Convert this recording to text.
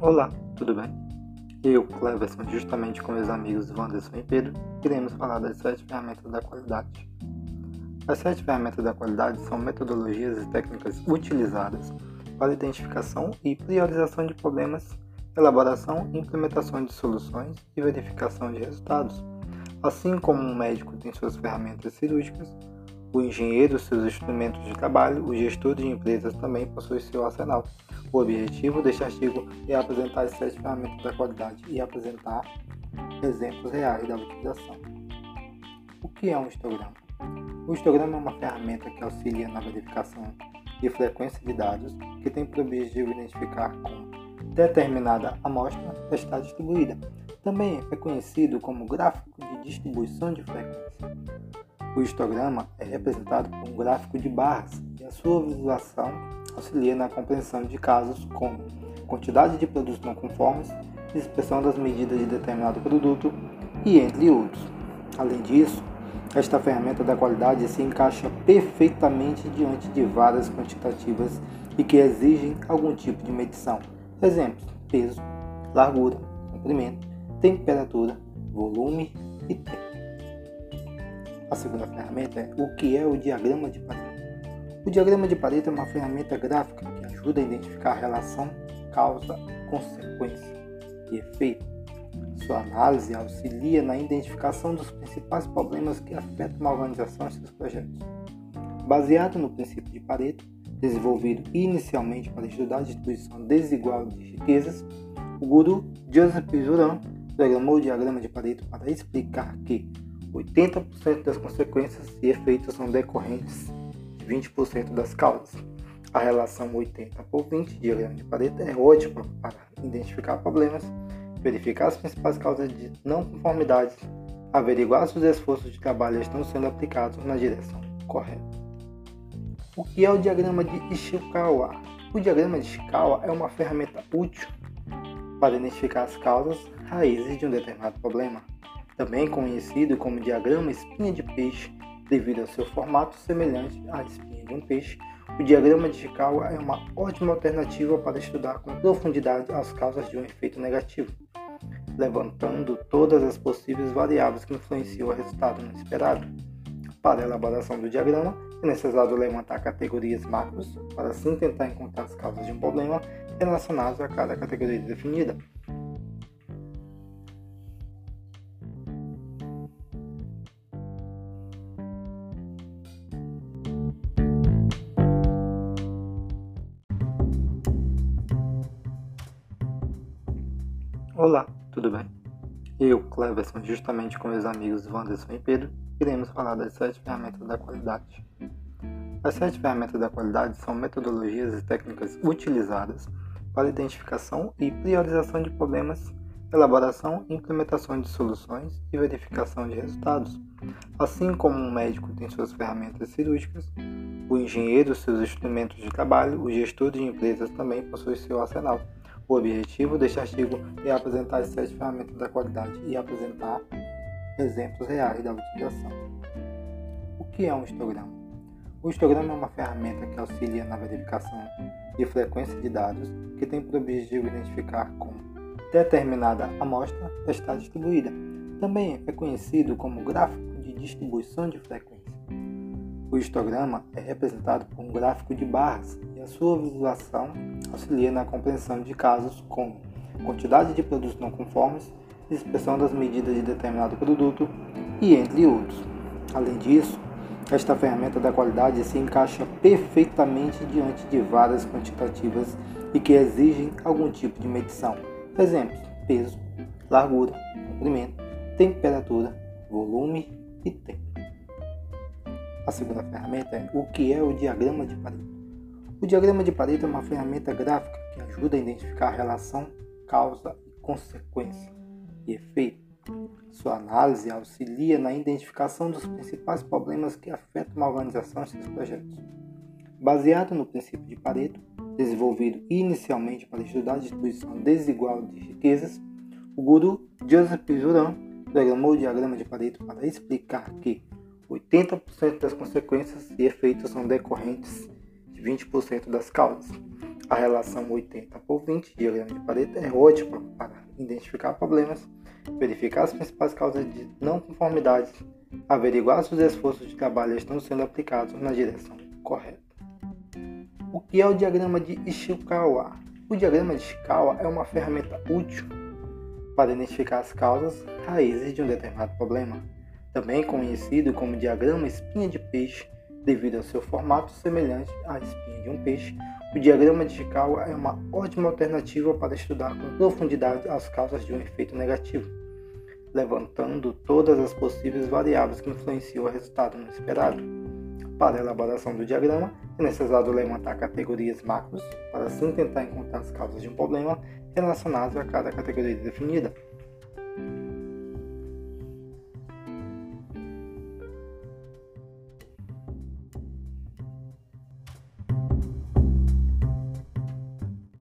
Olá, tudo bem? Eu, Cleverson, justamente com meus amigos Wanderson e Pedro, iremos falar das sete ferramentas da qualidade. As sete ferramentas da qualidade são metodologias e técnicas utilizadas para identificação e priorização de problemas, elaboração e implementação de soluções e verificação de resultados. Assim como um médico tem suas ferramentas cirúrgicas, o engenheiro seus instrumentos de trabalho, o gestor de empresas também possui seu arsenal. O objetivo deste artigo é apresentar as sete ferramentas da qualidade e apresentar exemplos reais da utilização. O que é um histograma? O histograma é uma ferramenta que auxilia na verificação de frequência de dados que tem por objetivo identificar como determinada amostra está distribuída. Também é conhecido como gráfico de distribuição de frequência. O histograma é representado por um gráfico de barras a sua visualização auxilia na compreensão de casos como quantidade de produtos não conformes, expressão das medidas de determinado produto e entre outros. Além disso, esta ferramenta da qualidade se encaixa perfeitamente diante de várias quantitativas e que exigem algum tipo de medição. Exemplos: peso, largura, comprimento, temperatura, volume e tempo. A segunda ferramenta é o que é o diagrama de Pareto. O diagrama de Pareto é uma ferramenta gráfica que ajuda a identificar a relação causa-consequência e efeito. Sua análise auxilia na identificação dos principais problemas que afetam uma organização e seus projetos. Baseado no princípio de Pareto, desenvolvido inicialmente para estudar a distribuição desigual de riquezas, o guru Joseph Juran programou o diagrama de Pareto para explicar que 80% das consequências e efeitos são decorrentes de 20% das causas. A relação 80 por 20 de diagrama de Pareto é ótima para identificar problemas, verificar as principais causas de não conformidade, averiguar se os esforços de trabalho estão sendo aplicados na direção correta. O que é o diagrama de Ishikawa? O diagrama de Ishikawa é uma ferramenta útil para identificar as causas raízes de um determinado problema também conhecido como diagrama espinha de peixe, devido ao seu formato semelhante à espinha de um peixe. O diagrama de Chikawa é uma ótima alternativa para estudar com profundidade as causas de um efeito negativo, levantando todas as possíveis variáveis que influenciam o resultado inesperado. Para a elaboração do diagrama, é necessário levantar categorias macros para assim tentar encontrar as causas de um problema relacionadas a cada categoria definida. Olá, tudo bem? Eu, Cleverson, justamente com meus amigos Wanderson e Pedro, iremos falar das sete ferramentas da qualidade. As sete ferramentas da qualidade são metodologias e técnicas utilizadas para identificação e priorização de problemas, elaboração e implementação de soluções e verificação de resultados. Assim como um médico tem suas ferramentas cirúrgicas, o engenheiro seus instrumentos de trabalho, o gestor de empresas também possui seu arsenal. O objetivo deste artigo é apresentar as sete ferramentas da qualidade e apresentar exemplos reais da utilização. O que é um histograma? O histograma é uma ferramenta que auxilia na verificação de frequência de dados que tem por objetivo identificar como determinada amostra está distribuída. Também é conhecido como gráfico de distribuição de frequência. O histograma é representado por um gráfico de barras sua visualização auxilia na compreensão de casos como quantidade de produtos não conformes, expressão das medidas de determinado produto e entre outros. Além disso, esta ferramenta da qualidade se encaixa perfeitamente diante de várias quantitativas e que exigem algum tipo de medição. Exemplos: peso, largura, comprimento, temperatura, volume e tempo. A segunda ferramenta é o que é o diagrama de Pareto. O diagrama de Pareto é uma ferramenta gráfica que ajuda a identificar a relação causa e consequência e efeito. Sua análise auxilia na identificação dos principais problemas que afetam uma organização e seus projetos. Baseado no princípio de Pareto, desenvolvido inicialmente para estudar a distribuição desigual de riquezas, o guru Joseph Juran programou o diagrama de Pareto para explicar que 80% das consequências e efeitos são decorrentes de 20% das causas. A relação 80 por 20, diagrama de Pareto, é ótima para identificar problemas, verificar as principais causas de não conformidade, averiguar se os esforços de trabalho estão sendo aplicados na direção correta. O que é o diagrama de Ishikawa? O diagrama de Ishikawa é uma ferramenta útil para identificar as causas raízes de um determinado problema, também conhecido como diagrama espinha de peixe, devido ao seu formato semelhante à espinha de um peixe. O diagrama Ishikawa é uma ótima alternativa para estudar com profundidade as causas de um efeito negativo, levantando todas as possíveis variáveis que influenciam o resultado não esperado. Para a elaboração do diagrama, é necessário levantar categorias macros para assim tentar encontrar as causas de um problema relacionados a cada categoria definida.